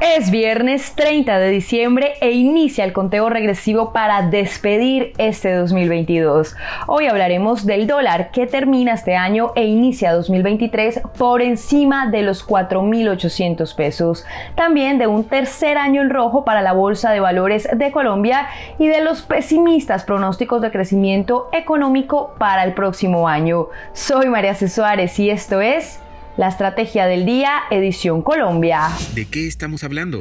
Es viernes 30 de diciembre e inicia el conteo regresivo para despedir este 2022. Hoy hablaremos del dólar que termina este año e inicia 2023 por encima de los 4.800 pesos. También de un tercer año en rojo para la Bolsa de Valores de Colombia y de los pesimistas pronósticos de crecimiento económico para el próximo año. Soy María C. Y esto es la estrategia del día, edición Colombia. ¿De qué estamos hablando?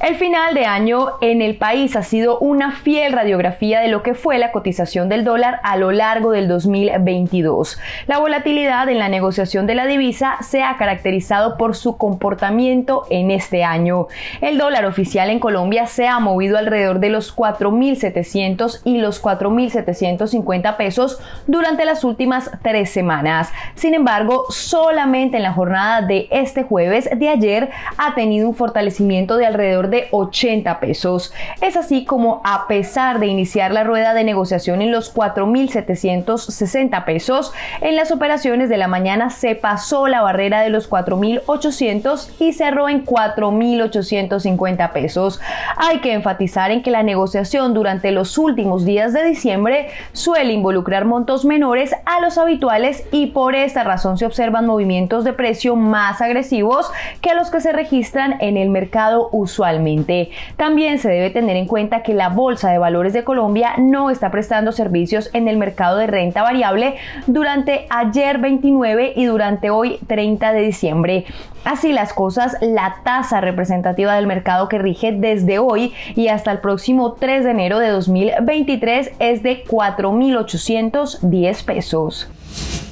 El final de año en el país ha sido una fiel radiografía de lo que fue la cotización del dólar a lo largo del 2022. La volatilidad en la negociación de la divisa se ha caracterizado por su comportamiento en este año. El dólar oficial en Colombia se ha movido alrededor de los 4.700 y los 4.750 pesos durante las últimas tres semanas. Sin embargo, solamente en la jornada de este jueves de ayer ha tenido un fortalecimiento de alrededor de 80 pesos. Es así como a pesar de iniciar la rueda de negociación en los 4.760 pesos, en las operaciones de la mañana se pasó la barrera de los 4.800 y cerró en 4.850 pesos. Hay que enfatizar en que la negociación durante los últimos días de diciembre suele involucrar montos menores a los habituales y por esta razón se observan movimientos de precio más agresivos que los que se registran en el mercado usualmente. También se debe tener en cuenta que la Bolsa de Valores de Colombia no está prestando servicios en el mercado de renta variable durante ayer 29 y durante hoy 30 de diciembre. Así las cosas, la tasa representativa del mercado que rige desde hoy y hasta el próximo 3 de enero de 2023 es de 4.810 pesos.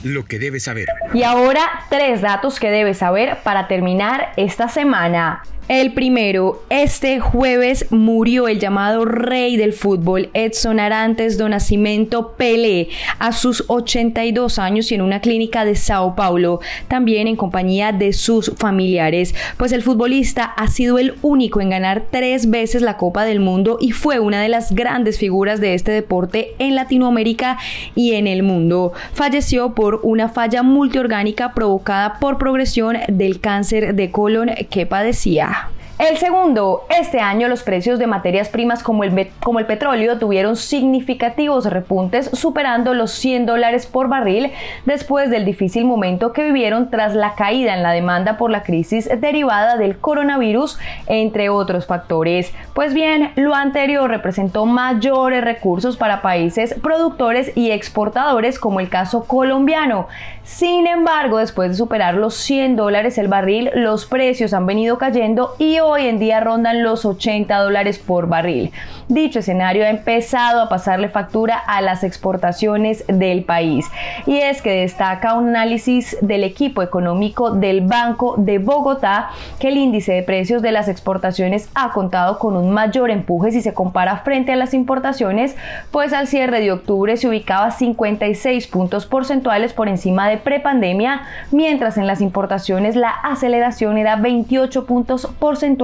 Lo que debes saber. Y ahora tres datos que debes saber para terminar esta semana. El primero, este jueves murió el llamado rey del fútbol, Edson Arantes do Nascimento Pelé, a sus 82 años y en una clínica de Sao Paulo, también en compañía de sus familiares, pues el futbolista ha sido el único en ganar tres veces la Copa del Mundo y fue una de las grandes figuras de este deporte en Latinoamérica y en el mundo. Falleció por una falla multiorgánica provocada por progresión del cáncer de colon que padecía. El segundo, este año los precios de materias primas como el, como el petróleo tuvieron significativos repuntes superando los 100 dólares por barril después del difícil momento que vivieron tras la caída en la demanda por la crisis derivada del coronavirus, entre otros factores. Pues bien, lo anterior representó mayores recursos para países productores y exportadores como el caso colombiano. Sin embargo, después de superar los 100 dólares el barril, los precios han venido cayendo y hoy en día rondan los 80 dólares por barril. Dicho escenario ha empezado a pasarle factura a las exportaciones del país. Y es que destaca un análisis del equipo económico del Banco de Bogotá que el índice de precios de las exportaciones ha contado con un mayor empuje si se compara frente a las importaciones, pues al cierre de octubre se ubicaba 56 puntos porcentuales por encima de prepandemia, mientras en las importaciones la aceleración era 28 puntos porcentuales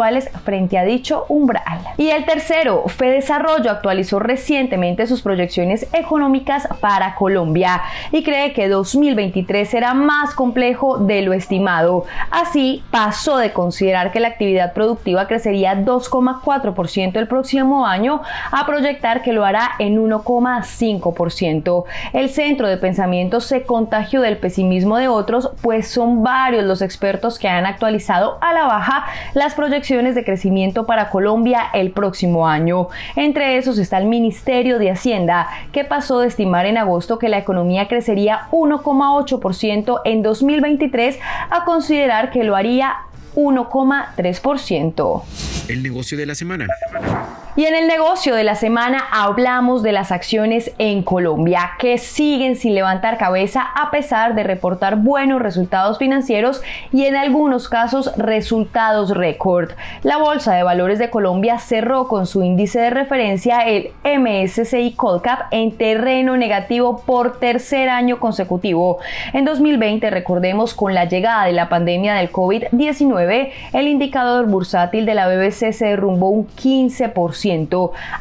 frente a dicho umbral. Y el tercero, Desarrollo actualizó recientemente sus proyecciones económicas para Colombia y cree que 2023 será más complejo de lo estimado. Así, pasó de considerar que la actividad productiva crecería 2,4% el próximo año a proyectar que lo hará en 1,5%. El centro de pensamiento se contagió del pesimismo de otros, pues son varios los expertos que han actualizado a la baja las proyecciones de crecimiento para Colombia el próximo año. Entre esos está el Ministerio de Hacienda, que pasó de estimar en agosto que la economía crecería 1,8% en 2023 a considerar que lo haría 1,3%. El negocio de la semana. Y en el negocio de la semana hablamos de las acciones en Colombia que siguen sin levantar cabeza a pesar de reportar buenos resultados financieros y en algunos casos resultados récord. La Bolsa de Valores de Colombia cerró con su índice de referencia, el MSCI Colcap, en terreno negativo por tercer año consecutivo. En 2020, recordemos, con la llegada de la pandemia del COVID-19, el indicador bursátil de la BBC se derrumbó un 15%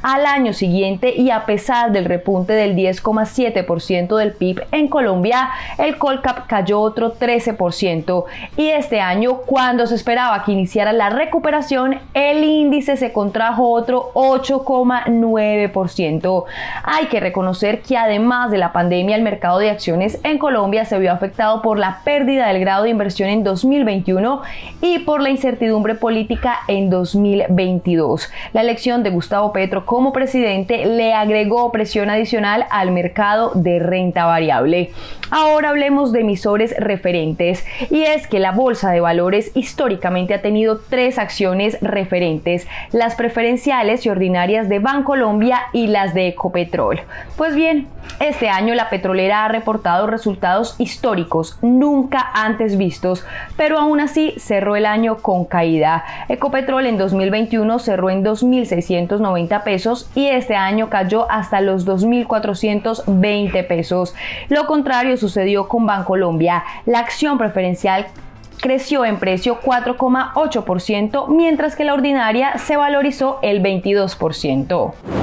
al año siguiente y a pesar del repunte del 10,7% del PIB en Colombia, el Colcap cayó otro 13% y este año cuando se esperaba que iniciara la recuperación, el índice se contrajo otro 8,9%. Hay que reconocer que además de la pandemia, el mercado de acciones en Colombia se vio afectado por la pérdida del grado de inversión en 2021 y por la incertidumbre política en 2022. La elección de Gustavo Petro como presidente le agregó presión adicional al mercado de renta variable. Ahora hablemos de emisores referentes y es que la bolsa de valores históricamente ha tenido tres acciones referentes, las preferenciales y ordinarias de Bancolombia y las de Ecopetrol. Pues bien, este año la petrolera ha reportado resultados históricos nunca antes vistos, pero aún así cerró el año con caída. Ecopetrol en 2021 cerró en 2.690 pesos y este año cayó hasta los 2.420 pesos. Lo contrario sucedió con Bancolombia. La acción preferencial creció en precio 4,8%, mientras que la ordinaria se valorizó el 22%.